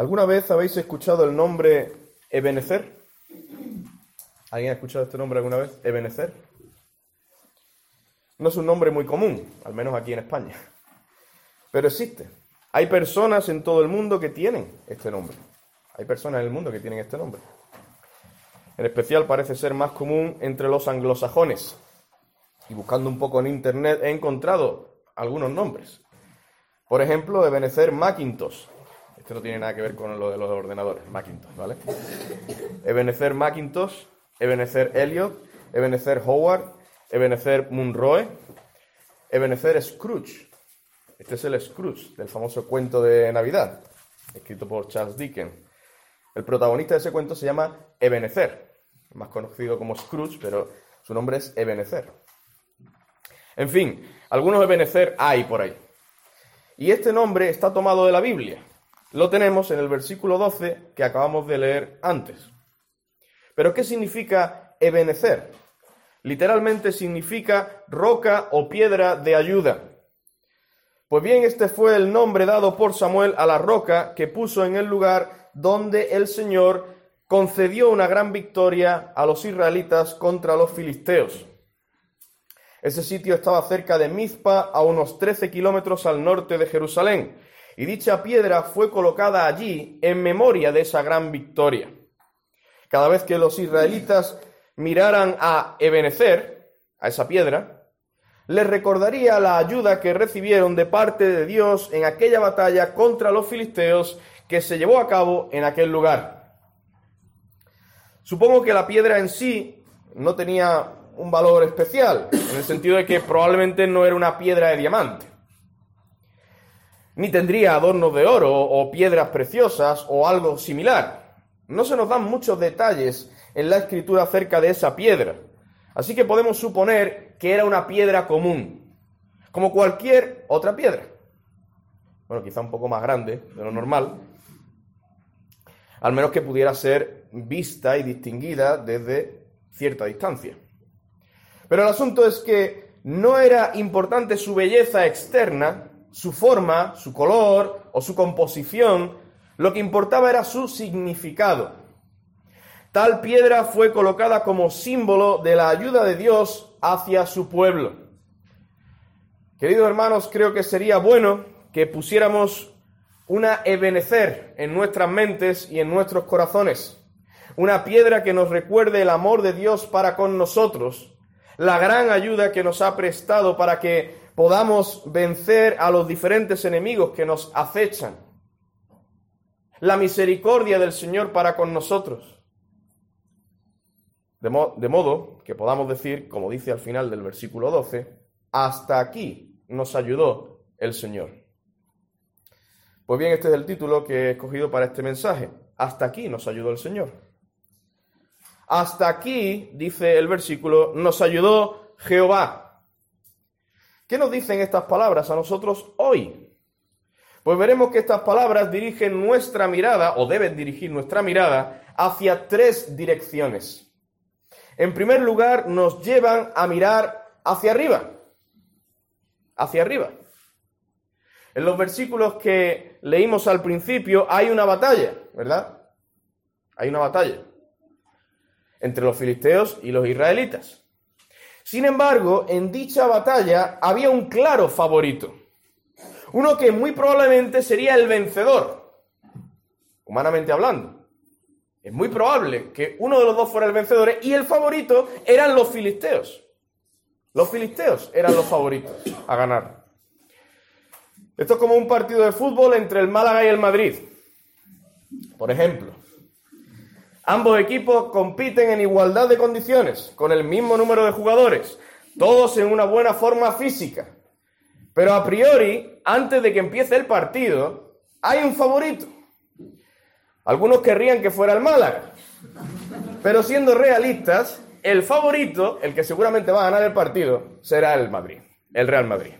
¿Alguna vez habéis escuchado el nombre Ebenezer? ¿Alguien ha escuchado este nombre alguna vez? Ebenezer. No es un nombre muy común, al menos aquí en España, pero existe. Hay personas en todo el mundo que tienen este nombre. Hay personas en el mundo que tienen este nombre. En especial parece ser más común entre los anglosajones. Y buscando un poco en internet he encontrado algunos nombres. Por ejemplo, Ebenezer Macintosh. Esto no tiene nada que ver con lo de los ordenadores, Macintosh, ¿vale? Ebenezer Macintosh, Ebenezer Elliot, Ebenezer Howard, Ebenezer Munroe, Ebenezer Scrooge. Este es el Scrooge del famoso cuento de Navidad, escrito por Charles Dickens. El protagonista de ese cuento se llama Ebenezer, más conocido como Scrooge, pero su nombre es Ebenezer. En fin, algunos Ebenezer hay por ahí. Y este nombre está tomado de la Biblia. Lo tenemos en el versículo 12 que acabamos de leer antes. Pero ¿qué significa Ebenezer? Literalmente significa roca o piedra de ayuda. Pues bien, este fue el nombre dado por Samuel a la roca que puso en el lugar donde el Señor concedió una gran victoria a los israelitas contra los filisteos. Ese sitio estaba cerca de Mizpa, a unos 13 kilómetros al norte de Jerusalén, y dicha piedra fue colocada allí en memoria de esa gran victoria. Cada vez que los israelitas miraran a Ebenezer, a esa piedra, les recordaría la ayuda que recibieron de parte de Dios en aquella batalla contra los filisteos que se llevó a cabo en aquel lugar. Supongo que la piedra en sí no tenía un valor especial, en el sentido de que probablemente no era una piedra de diamante, ni tendría adornos de oro o piedras preciosas o algo similar. No se nos dan muchos detalles en la escritura acerca de esa piedra, así que podemos suponer que era una piedra común, como cualquier otra piedra. Bueno, quizá un poco más grande de lo normal, al menos que pudiera ser vista y distinguida desde cierta distancia. Pero el asunto es que no era importante su belleza externa, su forma, su color o su composición, lo que importaba era su significado. Tal piedra fue colocada como símbolo de la ayuda de Dios hacia su pueblo. Queridos hermanos, creo que sería bueno que pusiéramos una Ebenecer en nuestras mentes y en nuestros corazones. Una piedra que nos recuerde el amor de Dios para con nosotros la gran ayuda que nos ha prestado para que podamos vencer a los diferentes enemigos que nos acechan. La misericordia del Señor para con nosotros. De, de, modo que podamos decir, como dice al final del versículo 12, hasta aquí nos ayudó el Señor. Pues bien, este es el título que he escogido para este mensaje. Hasta aquí nos ayudó el Señor. Hasta aquí, dice el versículo, nos ayudó Jehová. ¿Qué nos dicen estas palabras a nosotros hoy? Pues veremos que estas palabras dirigen nuestra mirada, o deben dirigir nuestra mirada, hacia tres direcciones. En primer lugar, nos llevan a mirar hacia arriba. Hacia arriba. En los versículos que leímos al principio hay una batalla, ¿verdad? Hay una batalla entre los filisteos y los israelitas. Sin embargo, en dicha batalla había un claro favorito, uno que muy probablemente sería el vencedor, humanamente hablando. Es muy probable que uno de los dos fuera el vencedor y el favorito eran los filisteos. Los filisteos eran los favoritos a ganar. Esto es como un partido de fútbol entre el Málaga y el Madrid. Por ejemplo, Ambos equipos compiten en igualdad de condiciones, con el mismo número de jugadores, todos en una buena forma física. Pero a priori, antes de que empiece el partido, hay un favorito. Algunos querrían que fuera el Málaga. Pero siendo realistas, el favorito, el que seguramente va a ganar el partido, será el Madrid, el Real Madrid.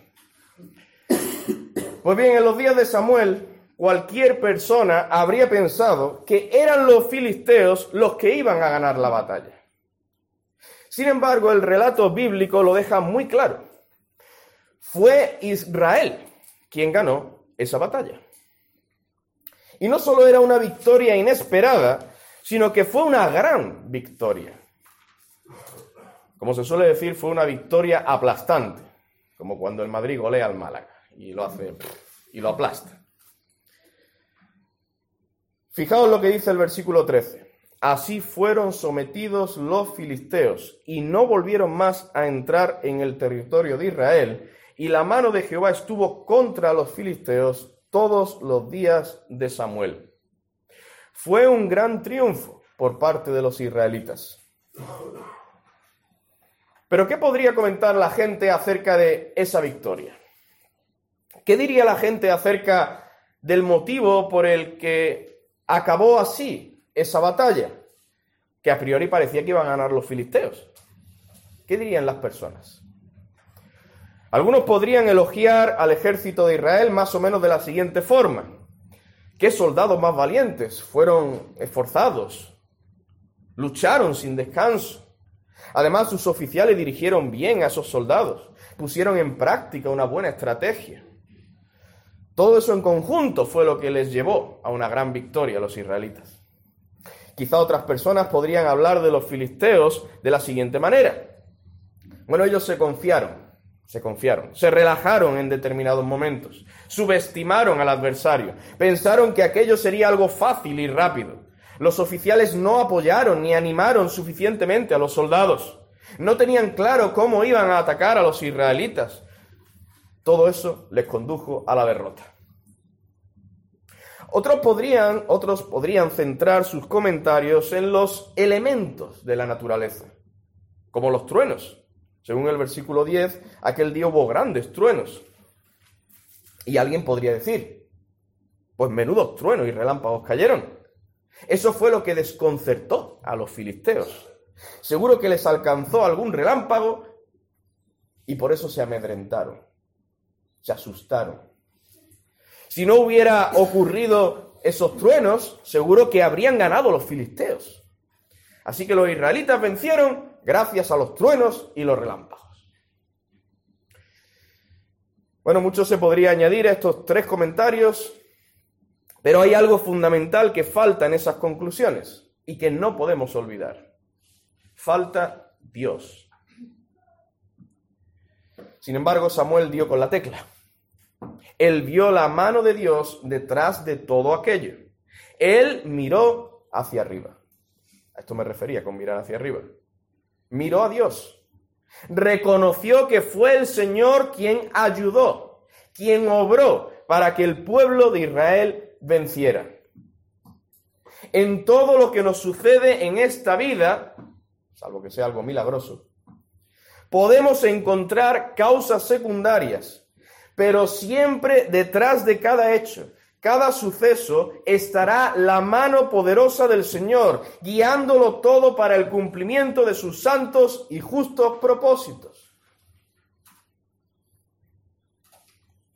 Pues bien, en los días de Samuel, cualquier persona habría pensado que eran los filisteos los que iban a ganar la batalla. Sin embargo, el relato bíblico lo deja muy claro. Fue Israel quien ganó esa batalla. Y no solo era una victoria inesperada, sino que fue una gran victoria. Como se suele decir, fue una victoria aplastante, como cuando el Madrid golea al Málaga y lo hace y lo aplasta. Fijaos lo que dice el versículo 13. Así fueron sometidos los filisteos y no volvieron más a entrar en el territorio de Israel, y la mano de Jehová estuvo contra los filisteos todos los días de Samuel. Fue un gran triunfo por parte de los israelitas. Pero ¿qué podría comentar la gente acerca de esa victoria? ¿Qué diría la gente acerca del motivo por el que acabó así esa batalla? Que a priori parecía que iban a ganar los filisteos. ¿Qué dirían las personas? Algunos podrían elogiar al ejército de Israel más o menos de la siguiente forma. ¿Qué soldados más valientes? Fueron esforzados, lucharon sin descanso. Además, sus oficiales dirigieron bien a esos soldados, pusieron en práctica una buena estrategia. Todo eso en conjunto fue lo que les llevó a una gran victoria a los israelitas. Quizá otras personas podrían hablar de los filisteos de la siguiente manera. Bueno, ellos se confiaron, se confiaron, se relajaron en determinados momentos, subestimaron al adversario, pensaron que aquello sería algo fácil y rápido. Los oficiales no apoyaron ni animaron suficientemente a los soldados. No tenían claro cómo iban a atacar a los israelitas. Todo eso les condujo a la derrota. Otros podrían, otros podrían centrar sus comentarios en los elementos de la naturaleza, como los truenos. Según el versículo 10, aquel día hubo grandes truenos. Y alguien podría decir, pues menudos truenos y relámpagos cayeron. Eso fue lo que desconcertó a los filisteos. Seguro que les alcanzó algún relámpago y por eso se amedrentaron, se asustaron. Si no hubiera ocurrido esos truenos, seguro que habrían ganado los filisteos. Así que los israelitas vencieron gracias a los truenos y los relámpagos. Bueno, mucho se podría añadir a estos tres comentarios, pero hay algo fundamental que falta en esas conclusiones y que no podemos olvidar. Falta Dios. Sin embargo, Samuel dio con la tecla. Él vio la mano de Dios detrás de todo aquello. Él miró hacia arriba. A esto me refería con mirar hacia arriba. Miró a Dios. Reconoció que fue el Señor quien ayudó, quien obró para que el pueblo de Israel venciera. En todo lo que nos sucede en esta vida, salvo que sea algo milagroso, podemos encontrar causas secundarias pero siempre detrás de cada hecho, cada suceso, estará la mano poderosa del Señor, guiándolo todo para el cumplimiento de sus santos y justos propósitos.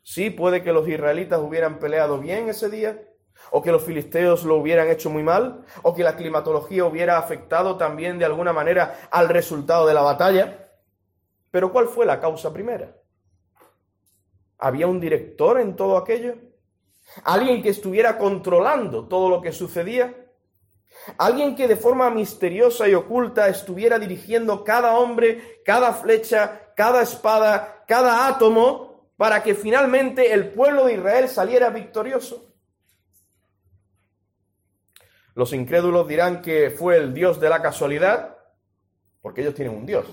Sí, puede que los israelitas hubieran peleado bien ese día, o que los filisteos lo hubieran hecho muy mal, o que la climatología hubiera afectado también de alguna manera al resultado de la batalla. Pero ¿cuál fue la causa primera? ¿Había un director en todo aquello? ¿Alguien que estuviera controlando todo lo que sucedía? ¿Alguien que de forma misteriosa y oculta estuviera dirigiendo cada hombre, cada flecha, cada espada, cada átomo para que finalmente el pueblo de Israel saliera victorioso? Los incrédulos dirán que fue el Dios de la casualidad, porque ellos tienen un Dios.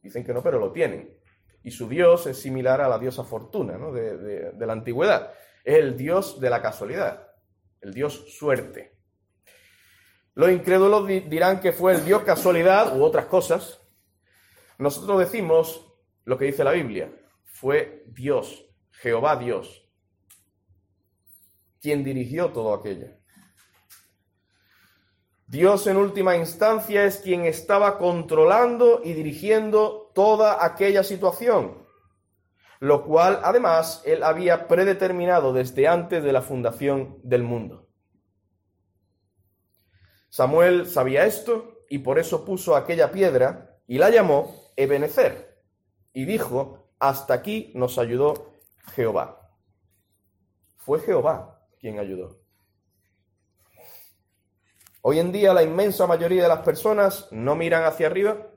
Dicen que no, pero lo tienen y su dios es similar a la diosa Fortuna de, de la antigüedad. Es el dios de la casualidad, el dios suerte. Los incrédulos dirán que fue el dios casualidad u otras cosas. Nosotros decimos lo que dice la Biblia, fue Dios, Jehová Dios, quien dirigió todo aquello. Dios en última instancia es quien estaba controlando y dirigiendo toda aquella situación, lo cual además él había predeterminado desde antes de la fundación del mundo. Samuel sabía esto y por eso puso aquella piedra y la llamó Ebenezer y dijo, hasta aquí nos ayudó Jehová. Fue Jehová quien ayudó. Hoy en día la inmensa mayoría de las personas no miran hacia arriba,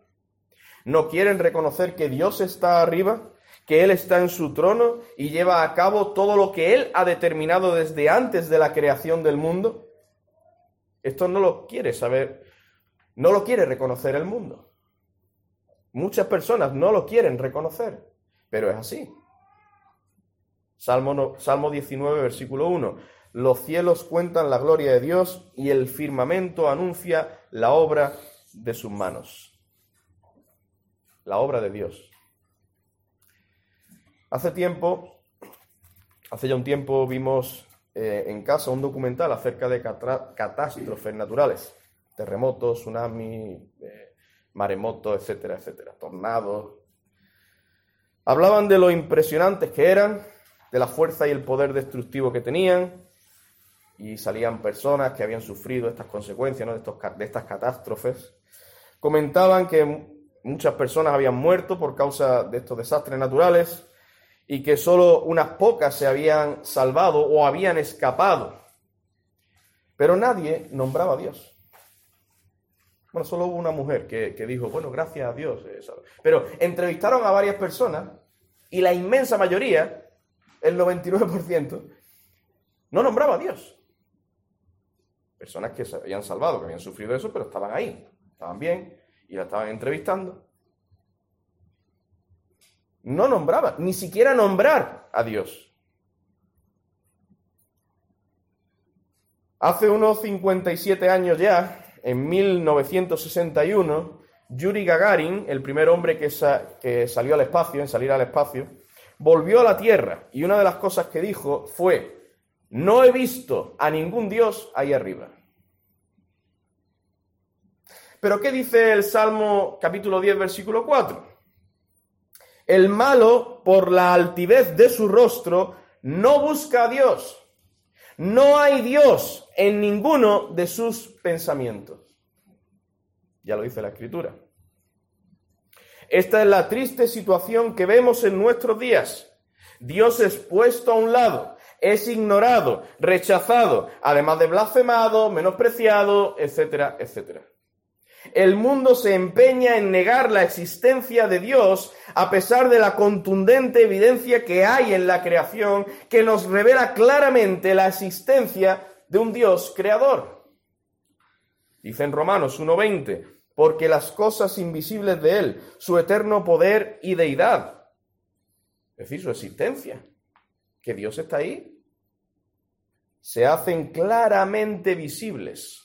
no quieren reconocer que Dios está arriba, que Él está en su trono y lleva a cabo todo lo que Él ha determinado desde antes de la creación del mundo. Esto no lo quiere saber, no lo quiere reconocer el mundo. Muchas personas no lo quieren reconocer, pero es así. Salmo, Salmo 19, versículo 1. Los cielos cuentan la gloria de Dios y el firmamento anuncia la obra de sus manos. La obra de Dios. Hace tiempo, hace ya un tiempo, vimos eh, en casa un documental acerca de catástrofes naturales, terremotos, tsunamis, eh, maremotos, etcétera, etcétera, tornados. Hablaban de lo impresionantes que eran, de la fuerza y el poder destructivo que tenían, y salían personas que habían sufrido estas consecuencias de, estos, de estas catástrofes. Comentaban que muchas personas habían muerto por causa de estos desastres naturales y que solo unas pocas se habían salvado o habían escapado. Pero nadie nombraba a Dios. Bueno, solo hubo una mujer que, dijo, bueno, gracias a Dios. Pero entrevistaron a varias personas y la inmensa mayoría, el 99%, no nombraba a Dios. Personas que se habían salvado, que habían sufrido eso, pero estaban ahí, estaban bien y la estaban entrevistando no nombraba, ni siquiera nombrar a Dios. Hace unos 57 años ya, en 1961, Yuri Gagarin, el primer hombre que, que, salió al espacio, en salir al espacio, volvió a la Tierra y una de las cosas que dijo fue, no he visto a ningún Dios ahí arriba. Pero ¿qué dice el Salmo capítulo 10, versículo 4? El malo, por la altivez de su rostro, no busca a Dios. No hay Dios en ninguno de sus pensamientos. Ya lo dice la escritura. Esta es la triste situación que vemos en nuestros días. Dios es puesto a un lado, es ignorado, rechazado, además de blasfemado, menospreciado, etcétera, etcétera el mundo se empeña en negar la existencia de Dios a pesar de la contundente evidencia que hay en la creación que nos revela claramente la existencia de un Dios creador. Dice en Romanos 1.20, porque las cosas invisibles de Él, su eterno poder y deidad, es decir, su existencia, que Dios está ahí, se hacen claramente visibles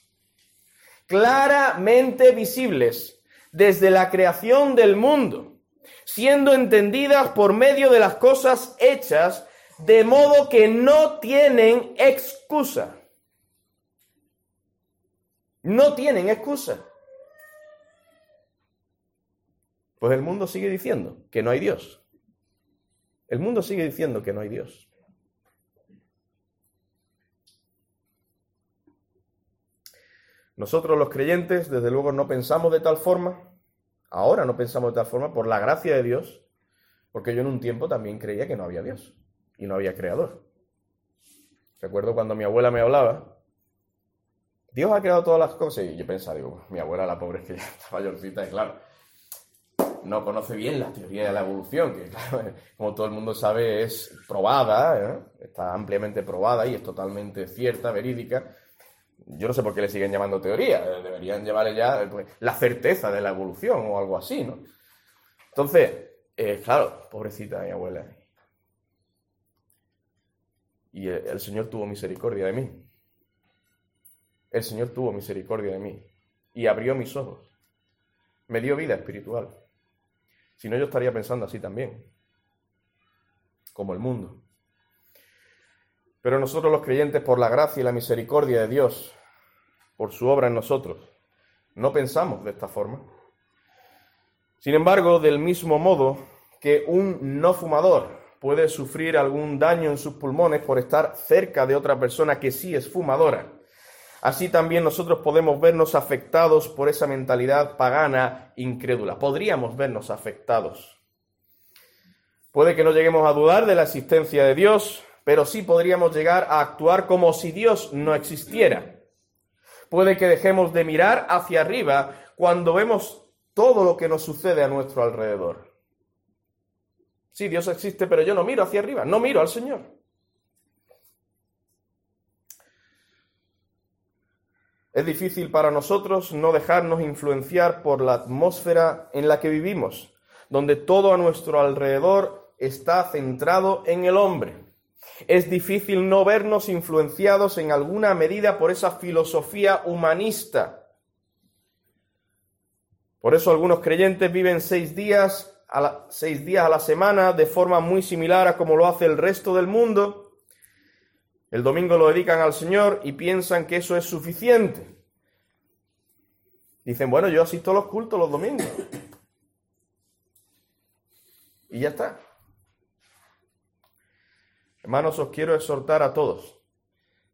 claramente visibles desde la creación del mundo, siendo entendidas por medio de las cosas hechas, de modo que no tienen excusa. No tienen excusa. Pues el mundo sigue diciendo que no hay Dios. El mundo sigue diciendo que no hay Dios. Nosotros los creyentes, desde luego, no pensamos de tal forma, ahora no pensamos de tal forma por la gracia de Dios, porque yo en un tiempo también creía que no había Dios y no había creador. Recuerdo cuando mi abuela me hablaba, Dios ha creado todas las cosas, y yo pensaba, digo, mi abuela, la pobre, es que ya está mayorcita, y claro, no conoce bien la teoría de la evolución, que claro, como todo el mundo sabe es probada, ¿eh? está ampliamente probada y es totalmente cierta, verídica, yo no sé por qué le siguen llamando teoría, deberían llevarle ya pues, la certeza de la evolución o algo así, ¿no? Entonces, eh, claro, pobrecita mi abuela. Y el Señor tuvo misericordia de mí. El Señor tuvo misericordia de mí y abrió mis ojos. Me dio vida espiritual. Si no, yo estaría pensando así también, como el mundo. Pero nosotros los creyentes, por la gracia y la misericordia de Dios, por su obra en nosotros, no pensamos de esta forma. Sin embargo, del mismo modo que un no fumador puede sufrir algún daño en sus pulmones por estar cerca de otra persona que sí es fumadora, así también nosotros podemos vernos afectados por esa mentalidad pagana incrédula. Podríamos vernos afectados. Puede que no lleguemos a dudar de la existencia de Dios, pero sí podríamos llegar a actuar como si Dios no existiera. Puede que dejemos de mirar hacia arriba cuando vemos todo lo que nos sucede a nuestro alrededor. Sí, Dios existe, pero yo no miro hacia arriba, no miro al Señor. Es difícil para nosotros no dejarnos influenciar por la atmósfera en la que vivimos, donde todo a nuestro alrededor está centrado en el hombre. Es difícil no vernos influenciados en alguna medida por esa filosofía humanista. Por eso algunos creyentes viven seis días, a la, seis días a la semana de forma muy similar a como lo hace el resto del mundo. El domingo lo dedican al Señor y piensan que eso es suficiente. Dicen, bueno, yo asisto a los cultos los domingos. Y ya está. Hermanos, os quiero exhortar a todos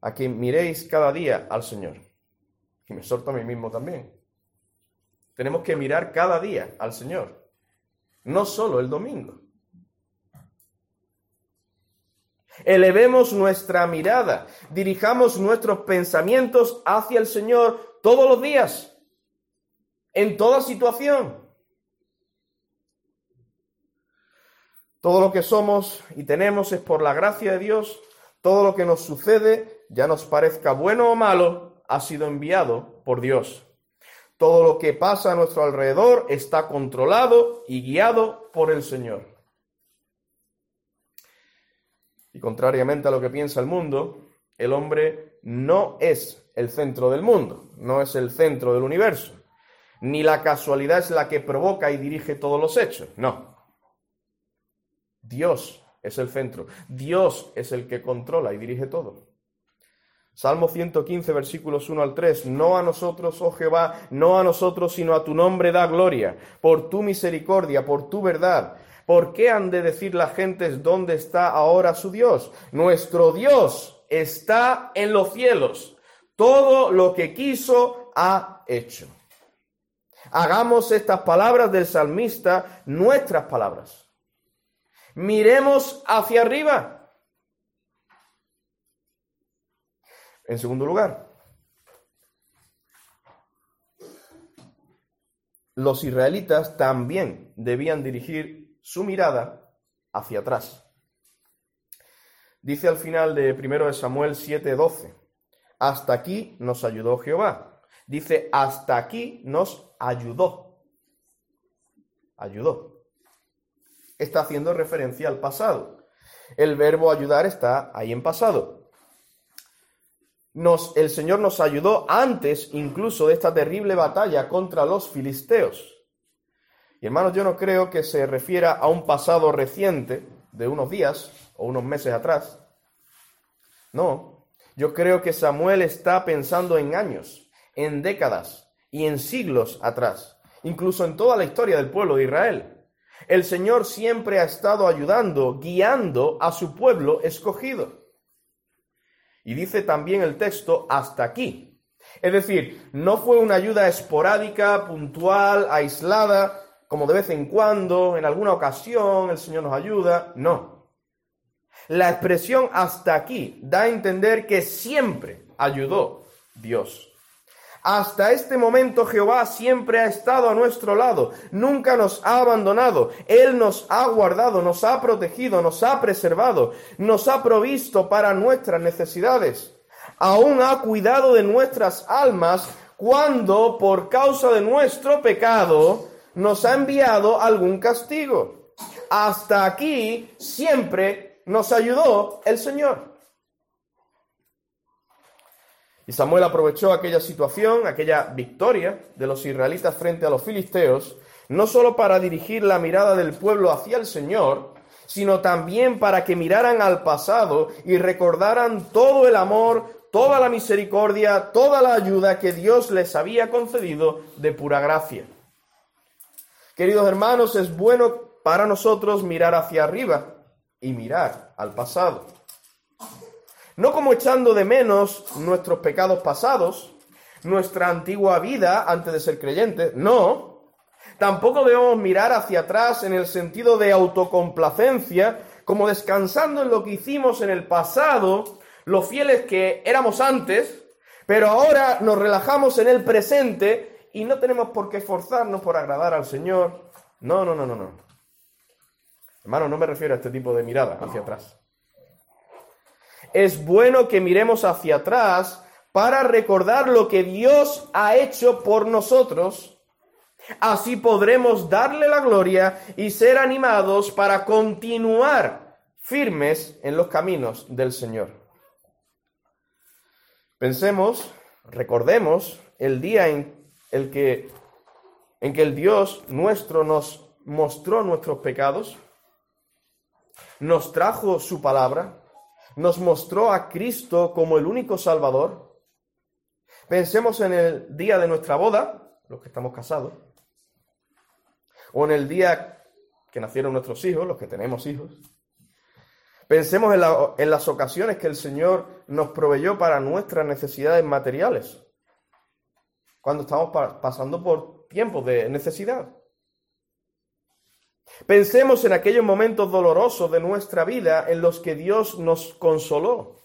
a que miréis cada día al Señor. Y me exhorto a mí mismo también. Tenemos que mirar cada día al Señor, no solo el domingo. Elevemos nuestra mirada, dirijamos nuestros pensamientos hacia el Señor todos los días, en toda situación. Todo lo que somos y tenemos es por la gracia de Dios. Todo lo que nos sucede, ya nos parezca bueno o malo, ha sido enviado por Dios. Todo lo que pasa a nuestro alrededor está controlado y guiado por el Señor. Y contrariamente a lo que piensa el mundo, el hombre no es el centro del mundo, no es el centro del universo. Ni la casualidad es la que provoca y dirige todos los hechos, no. Dios es el centro. Dios es el que controla y dirige todo. Salmo 115, versículos 1 al 3. No a nosotros, oh Jehová, no a nosotros, sino a tu nombre da gloria, por tu misericordia, por tu verdad. ¿Por qué han de decir las gentes dónde está ahora su Dios? Nuestro Dios está en los cielos. Todo lo que quiso ha hecho. Hagamos estas palabras del salmista nuestras palabras. Miremos hacia arriba. En segundo lugar, los israelitas también debían dirigir su mirada hacia atrás. Dice al final de 1 de Samuel 7:12, hasta aquí nos ayudó Jehová. Dice, hasta aquí nos ayudó. Ayudó está haciendo referencia al pasado. El verbo ayudar está ahí en pasado. El Señor nos ayudó antes incluso de esta terrible batalla contra los filisteos. Y hermanos, yo no creo que se refiera a un pasado reciente de unos días o unos meses atrás. No, yo creo que Samuel está pensando en años, en décadas y en siglos atrás, incluso en toda la historia del pueblo de Israel. El Señor siempre ha estado ayudando, guiando a su pueblo escogido. Y dice también el texto hasta aquí. Es decir, no fue una ayuda esporádica, puntual, aislada, como de vez en cuando, en alguna ocasión el Señor nos ayuda. No. La expresión hasta aquí da a entender que siempre ayudó Dios. Hasta este momento Jehová siempre ha estado a nuestro lado, nunca nos ha abandonado, Él nos ha guardado, nos ha protegido, nos ha preservado, nos ha provisto para nuestras necesidades. Aún ha cuidado de nuestras almas cuando por causa de nuestro pecado nos ha enviado algún castigo. Hasta aquí siempre nos ayudó el Señor. Y Samuel aprovechó aquella situación, aquella victoria de los israelitas frente a los filisteos, no solo para dirigir la mirada del pueblo hacia el Señor, sino también para que miraran al pasado y recordaran todo el amor, toda la misericordia, toda la ayuda que Dios les había concedido de pura gracia. Queridos hermanos, es bueno para nosotros mirar hacia arriba y mirar al pasado no como echando de menos nuestros pecados pasados, nuestra antigua vida antes de ser creyentes, no. Tampoco debemos mirar hacia atrás en el sentido de autocomplacencia, como descansando en lo que hicimos en el pasado, los fieles que éramos antes, Pero ahora nos relajamos en el presente y no tenemos por qué esforzarnos por agradar al Señor. No, no, no, no, no. Hermano, no me refiero a este tipo de mirada hacia atrás. Es bueno que miremos hacia atrás para recordar lo que Dios ha hecho por nosotros. Así podremos darle la gloria y ser animados para continuar firmes en los caminos del Señor. Pensemos, recordemos el día en el que en que el Dios nuestro nos mostró nuestros pecados nos trajo su palabra, nos mostró a Cristo como el único Salvador. Pensemos en el día de nuestra boda, los que estamos casados, o en el día que nacieron nuestros hijos, los que tenemos hijos. Pensemos en, las ocasiones que el Señor nos proveyó para nuestras necesidades materiales, cuando estamos pasando por tiempos de necesidad. Pensemos en aquellos momentos dolorosos de nuestra vida en los que Dios nos consoló,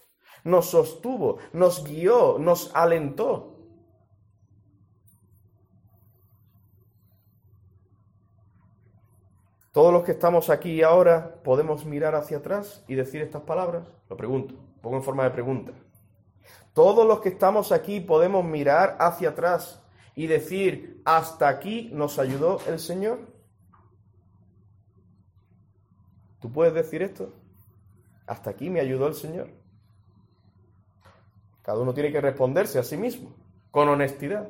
nos sostuvo, nos guió, nos alentó. Todos los que estamos aquí ahora podemos mirar hacia atrás y decir estas palabras. Lo pregunto, pongo en forma de pregunta. Todos los que estamos aquí podemos mirar hacia atrás y decir, hasta aquí nos ayudó el Señor. ¿Tú puedes decir esto? Hasta aquí me ayudó el Señor. Cada uno tiene que responderse a sí mismo, con honestidad.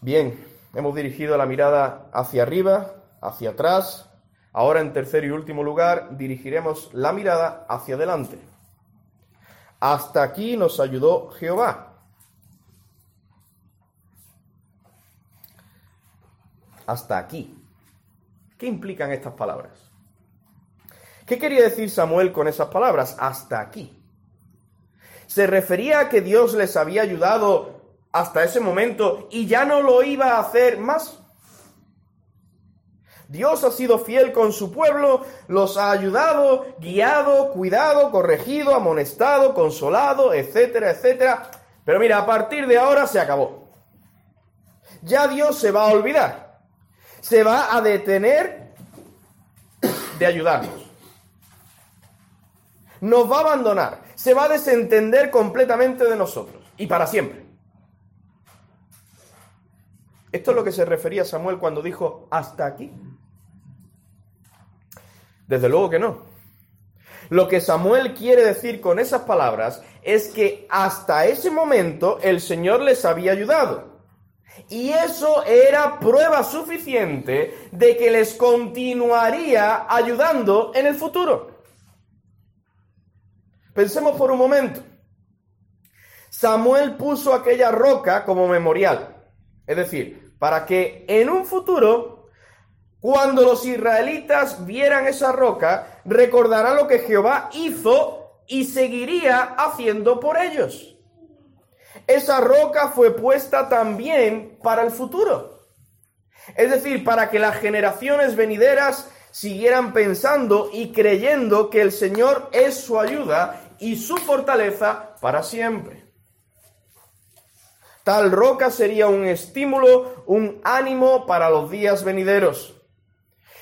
Bien, hemos dirigido la mirada hacia arriba, hacia atrás. Ahora, en tercer y último lugar, dirigiremos la mirada hacia adelante. Hasta aquí nos ayudó Jehová. Hasta aquí. ¿Qué implican estas palabras? ¿Qué quería decir Samuel con esas palabras? Hasta aquí. ¿Se refería a que Dios les había ayudado hasta ese momento y ya no lo iba a hacer más? Dios ha sido fiel con su pueblo, los ha ayudado, guiado, cuidado, corregido, amonestado, consolado, etcétera, etcétera. Pero mira, a partir de ahora se acabó. Ya Dios se va a olvidar se va a detener de ayudarnos. Nos va a abandonar, se va a desentender completamente de nosotros y para siempre. Esto es lo que se refería Samuel cuando dijo hasta aquí. Desde luego que no. Lo que Samuel quiere decir con esas palabras es que hasta ese momento el Señor les había ayudado. Y eso era prueba suficiente de que les continuaría ayudando en el futuro. Pensemos por un momento. Samuel puso aquella roca como memorial. Es decir, para que en un futuro, cuando los israelitas vieran esa roca, recordarán lo que Jehová hizo y seguiría haciendo por ellos esa roca fue puesta también para el futuro. Es decir, para que las generaciones venideras siguieran pensando y creyendo que el Señor es su ayuda y su fortaleza para siempre. Tal roca sería un estímulo, un ánimo para los días venideros.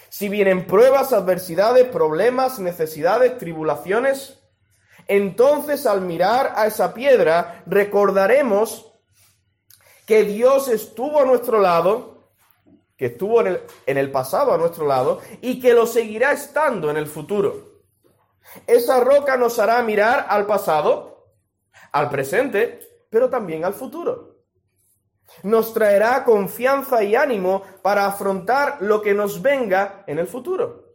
Si vienen pruebas, adversidades, problemas, necesidades, tribulaciones, entonces al mirar a esa piedra recordaremos que Dios estuvo a nuestro lado, que estuvo en el, en el pasado a nuestro lado y que lo seguirá estando en el futuro. Esa roca nos hará mirar al pasado, al presente, pero también al futuro. Nos traerá confianza y ánimo para afrontar lo que nos venga en el futuro.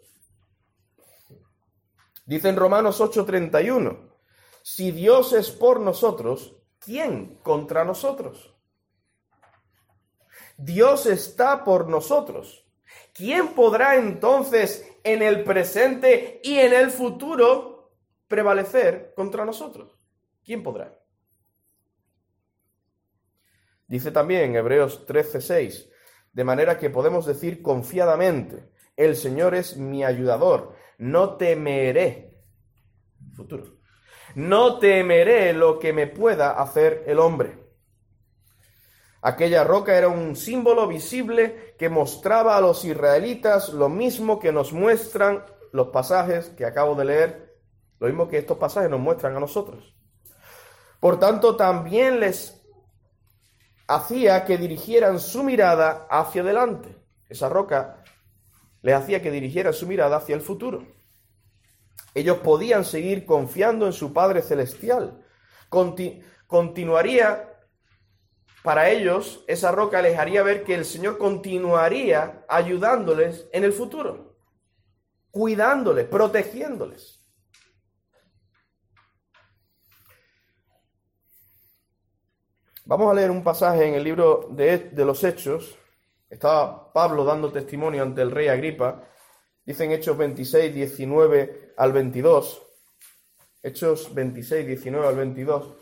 Dice en Romanos 8:31, si Dios es por nosotros, ¿quién contra nosotros? Dios está por nosotros. ¿Quién podrá entonces en el presente y en el futuro prevalecer contra nosotros? ¿Quién podrá? Dice también en Hebreos 13:6, de manera que podemos decir confiadamente, el Señor es mi ayudador, no temeré. Futuro. No temeré lo que me pueda hacer el hombre. Aquella roca era un símbolo visible que mostraba a los israelitas lo mismo que nos muestran los pasajes que acabo de leer, lo mismo que estos pasajes nos muestran a nosotros. Por tanto, también les hacía que dirigieran su mirada hacia adelante. Esa roca les hacía que dirigieran su mirada hacia el futuro. Ellos podían seguir confiando en su Padre Celestial. continuaría para ellos, esa roca les haría ver que el Señor continuaría ayudándoles en el futuro, cuidándoles, protegiéndoles. Vamos a leer un pasaje en el libro de, de, los Hechos. Estaba Pablo dando testimonio ante el rey Agripa. Dice en Hechos 26, 19 al 22. Hechos 26, 19 al 22.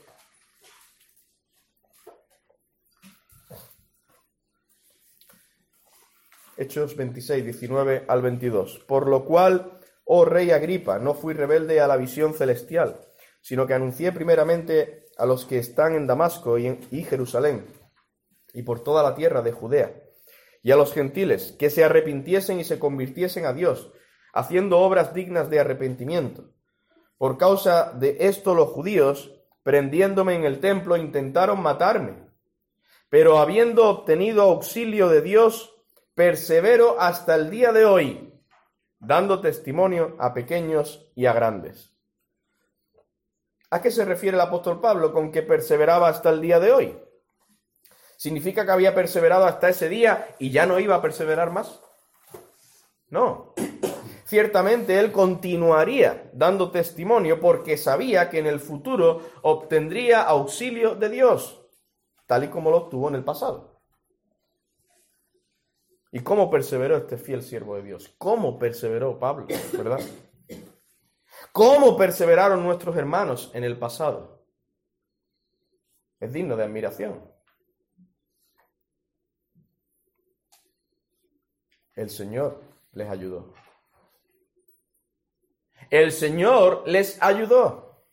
Hechos 26, 19 al 22. Por lo cual, oh rey Agripa, no fui rebelde a la visión celestial, sino que anuncié primeramente a los que están en Damasco y, en, y Jerusalén, y por toda la tierra de Judea, y a los gentiles, que se arrepintiesen y se convirtiesen a Dios, haciendo obras dignas de arrepentimiento. Por causa de esto los judíos, prendiéndome en el templo, intentaron matarme. Pero habiendo obtenido auxilio de Dios, persevero hasta el día de hoy, dando testimonio a pequeños y a grandes. ¿A qué se refiere el apóstol Pablo con que perseveraba hasta el día de hoy? ¿Significa que había perseverado hasta ese día y ya no iba a perseverar más? No. Ciertamente él continuaría dando testimonio porque sabía que en el futuro obtendría auxilio de Dios, tal y como lo obtuvo en el pasado. ¿Y cómo perseveró este fiel siervo de Dios? ¿Cómo perseveró Pablo? ¿Verdad? ¿Cómo perseveraron nuestros hermanos en el pasado? Es digno de admiración. El Señor les ayudó. El Señor les ayudó.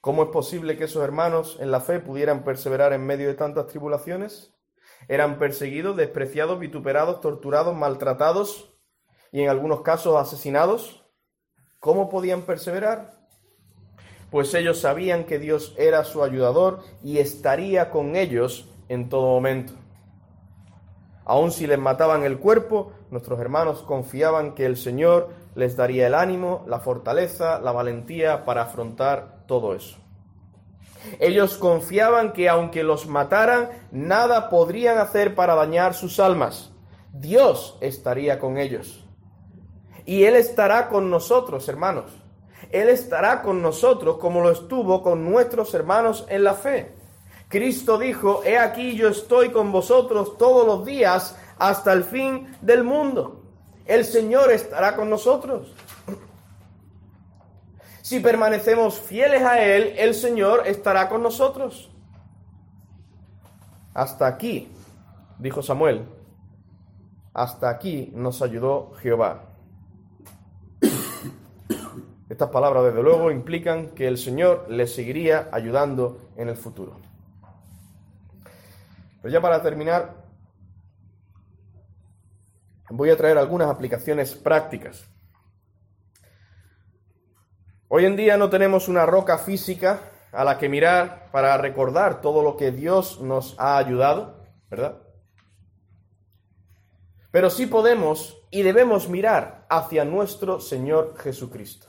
¿Cómo es posible que esos hermanos en la fe pudieran perseverar en medio de tantas tribulaciones? Eran perseguidos, despreciados, vituperados, torturados, maltratados y en algunos casos asesinados. ¿Cómo podían perseverar? Pues ellos sabían que Dios era su ayudador y estaría con ellos en todo momento. Aun si les mataban el cuerpo, nuestros hermanos confiaban que el Señor les daría el ánimo, la fortaleza, la valentía para afrontar todo eso. Ellos confiaban que aunque los mataran, nada podrían hacer para dañar sus almas. Dios estaría con ellos. Y Él estará con nosotros, hermanos. Él estará con nosotros como lo estuvo con nuestros hermanos en la fe. Cristo dijo, He aquí yo estoy con vosotros todos los días hasta el fin del mundo. El Señor estará con nosotros. Si permanecemos fieles a Él, el Señor estará con nosotros. Hasta aquí, dijo Samuel, hasta aquí nos ayudó Jehová. Estas palabras, desde luego, implican que el Señor le seguiría ayudando en el futuro. Pero ya para terminar, voy a traer algunas aplicaciones prácticas Hoy en día no tenemos una roca física a la que mirar para recordar todo lo que Dios nos ha ayudado, ¿verdad? Pero sí podemos y debemos mirar hacia nuestro Señor Jesucristo.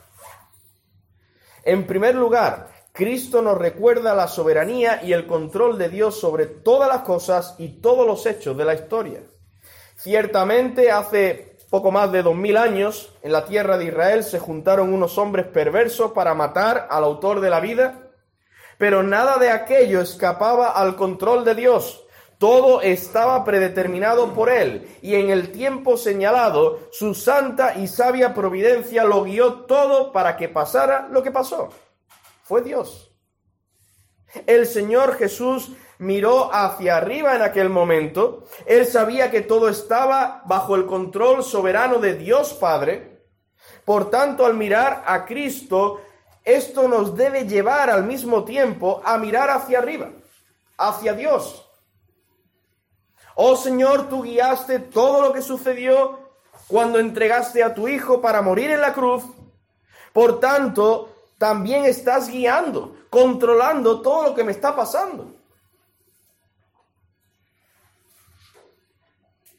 En primer lugar, Cristo nos recuerda la soberanía y el control de Dios sobre todas las cosas y todos los hechos de la historia. Ciertamente hace poco más de dos mil años, en la tierra de Israel se juntaron unos hombres perversos para matar al autor de la vida, pero nada de aquello escapaba al control de Dios. Todo estaba predeterminado por Él y en el tiempo señalado su santa y sabia providencia lo guió todo para que pasara lo que pasó. Fue Dios. El Señor Jesús miró hacia arriba en aquel momento. Él sabía que todo estaba bajo el control soberano de Dios Padre. Por tanto, al mirar a Cristo, esto nos debe llevar al mismo tiempo a mirar hacia arriba, hacia Dios. Oh Señor, tú guiaste todo lo que sucedió cuando entregaste a tu Hijo para morir en la cruz. Por tanto, también estás guiando, controlando todo lo que me está pasando.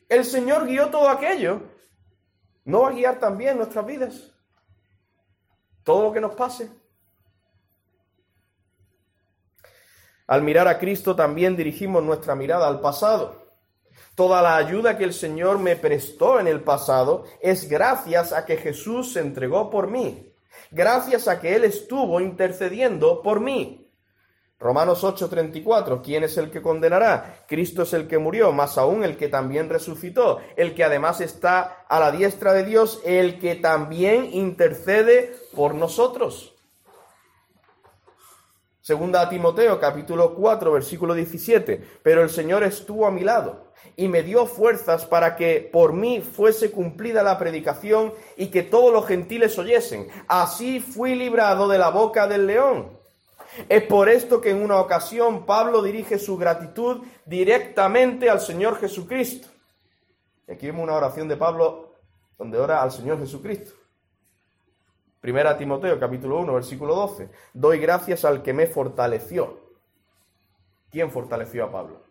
El Señor guió todo aquello. ¿No va a guiar también nuestras vidas? Todo lo que nos pase. Al mirar a Cristo también dirigimos nuestra mirada al pasado. Toda la ayuda que el Señor me prestó en el pasado es gracias a que Jesús se entregó por mí, gracias a que Él estuvo intercediendo por mí. Romanos 8:34, ¿quién es el que condenará? Cristo es el que murió, más aún el que también resucitó, el que además está a la diestra de Dios, el que también intercede por nosotros. Segunda a Timoteo, capítulo 4, versículo 17, pero el Señor estuvo a mi lado y me dio fuerzas para que por mí fuese cumplida la predicación y que todos los gentiles oyesen. Así fui librado de la boca del león. Es por esto que en una ocasión Pablo dirige su gratitud directamente al Señor Jesucristo. Aquí vemos una oración de Pablo donde ora al Señor Jesucristo. Primera Timoteo, capítulo 1, versículo 12. Doy gracias al que me fortaleció. ¿Quién fortaleció a Pablo?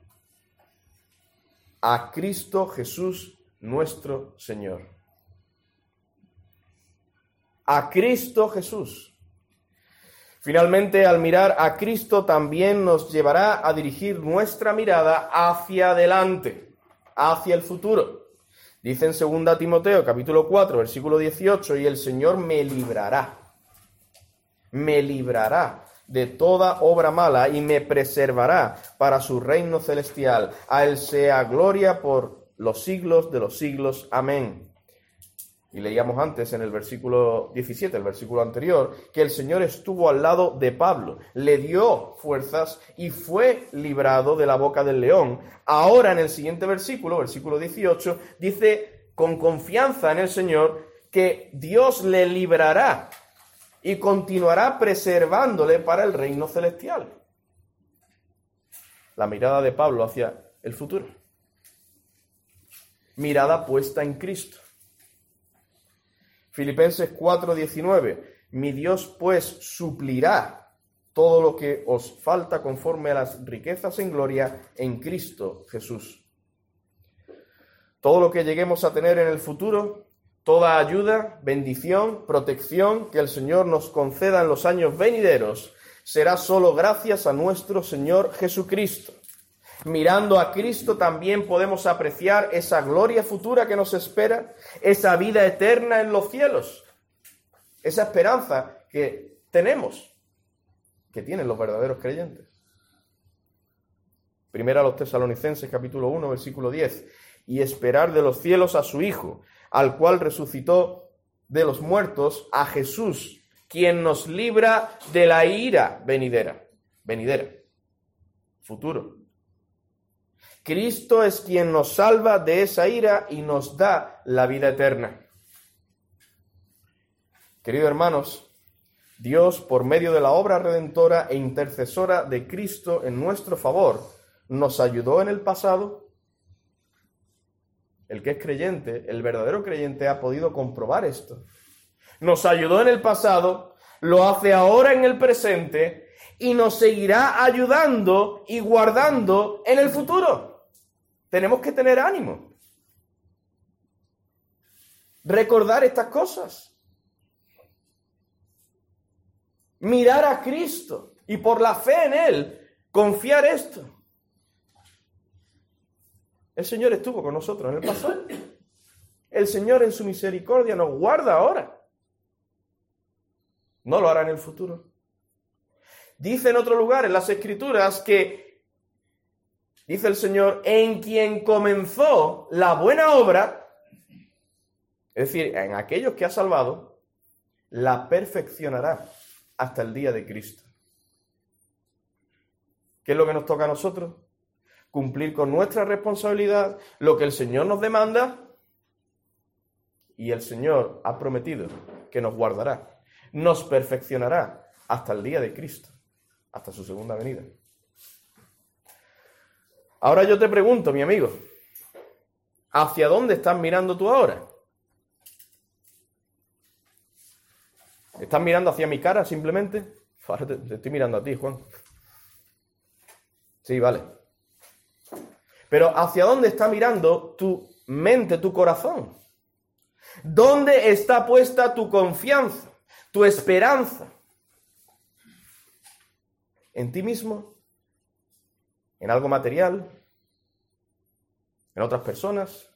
A Cristo Jesús nuestro Señor. A Cristo Jesús. Finalmente, al mirar a Cristo también nos llevará a dirigir nuestra mirada hacia adelante, hacia el futuro. Dice en 2 Timoteo capítulo 4, versículo 18, y el Señor me librará, me librará de toda obra mala y me preservará para su reino celestial. A Él sea gloria por los siglos de los siglos. Amén. Y leíamos antes en el versículo 17, el versículo anterior, que el Señor estuvo al lado de Pablo, le dio fuerzas y fue librado de la boca del león. Ahora en el siguiente versículo, versículo 18, dice con confianza en el Señor que Dios le librará y continuará preservándole para el reino celestial. La mirada de Pablo hacia el futuro. Mirada puesta en Cristo. Filipenses 4:19, mi Dios pues suplirá todo lo que os falta conforme a las riquezas en gloria en Cristo Jesús. Todo lo que lleguemos a tener en el futuro, toda ayuda, bendición, protección que el Señor nos conceda en los años venideros, será solo gracias a nuestro Señor Jesucristo. Mirando a Cristo también podemos apreciar esa gloria futura que nos espera, esa vida eterna en los cielos, esa esperanza que tenemos, que tienen los verdaderos creyentes. Primera a los tesalonicenses capítulo 1 versículo 10, y esperar de los cielos a su Hijo, al cual resucitó de los muertos, a Jesús, quien nos libra de la ira venidera, venidera, futuro. Cristo es quien nos salva de esa ira y nos da la vida eterna. Queridos hermanos, Dios, por medio de la obra redentora e intercesora de Cristo en nuestro favor, nos ayudó en el pasado. El que es creyente, el verdadero creyente, ha podido comprobar esto. Nos ayudó en el pasado, lo hace ahora en el presente y nos seguirá ayudando y guardando en el futuro. Tenemos que tener ánimo. Recordar estas cosas. Mirar a Cristo y por la fe en Él confiar esto. El Señor estuvo con nosotros en el pasado. El Señor en su misericordia nos guarda ahora. No lo hará en el futuro. Dice en otro lugar en las Escrituras que dice el Señor, en quien comenzó la buena obra, es decir, en aquellos que ha salvado, la perfeccionará hasta el día de Cristo. ¿Qué es lo que nos toca a nosotros? Cumplir con nuestra responsabilidad, lo que el Señor nos demanda y el Señor ha prometido que nos guardará, nos perfeccionará hasta el día de Cristo, hasta su segunda venida. Ahora yo te pregunto, mi amigo, ¿hacia dónde estás mirando tú ahora? ¿Estás mirando hacia mi cara simplemente? Ahora te, estoy mirando a ti, Juan. Sí, vale. Pero ¿hacia dónde está mirando tu mente, tu corazón? ¿Dónde está puesta tu confianza, tu esperanza? ¿En ti mismo? ¿En algo material? ¿En otras personas?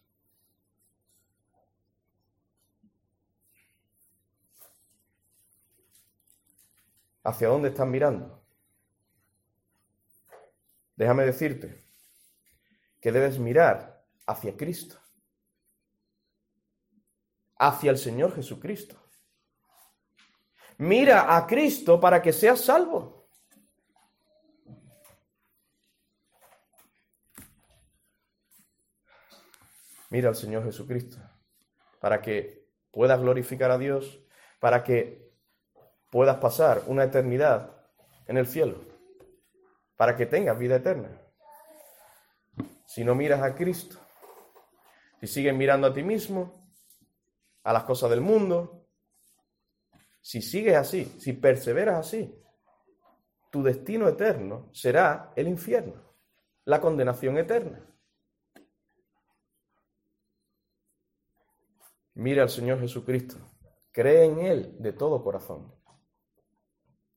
¿Hacia dónde estás mirando? Déjame decirte que debes mirar hacia Cristo, hacia el Señor Jesucristo. Mira a Cristo para que seas salvo. Mira al Señor Jesucristo para que puedas glorificar a Dios, para que puedas pasar una eternidad en el cielo, para que tengas vida eterna. Si no miras a Cristo, si sigues mirando a ti mismo, a las cosas del mundo, si sigues así, si perseveras así, tu destino eterno será el infierno, la condenación eterna. Mira al Señor Jesucristo, cree en Él de todo corazón.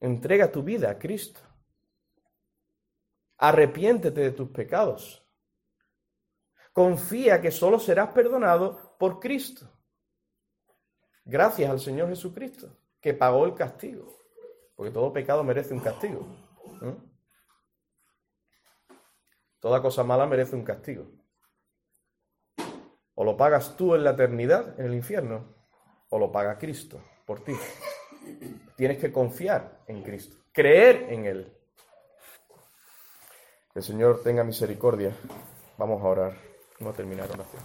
Entrega tu vida a Cristo. Arrepiéntete de tus pecados. Confía que solo serás perdonado por Cristo. Gracias al Señor Jesucristo, que pagó el castigo. Porque todo pecado merece un castigo. Toda cosa mala merece un castigo. O lo pagas tú en la eternidad, en el infierno, o lo paga Cristo por ti. Tienes que confiar en Cristo, creer en Él. Que el Señor tenga misericordia. Vamos a orar. Vamos a terminar oración.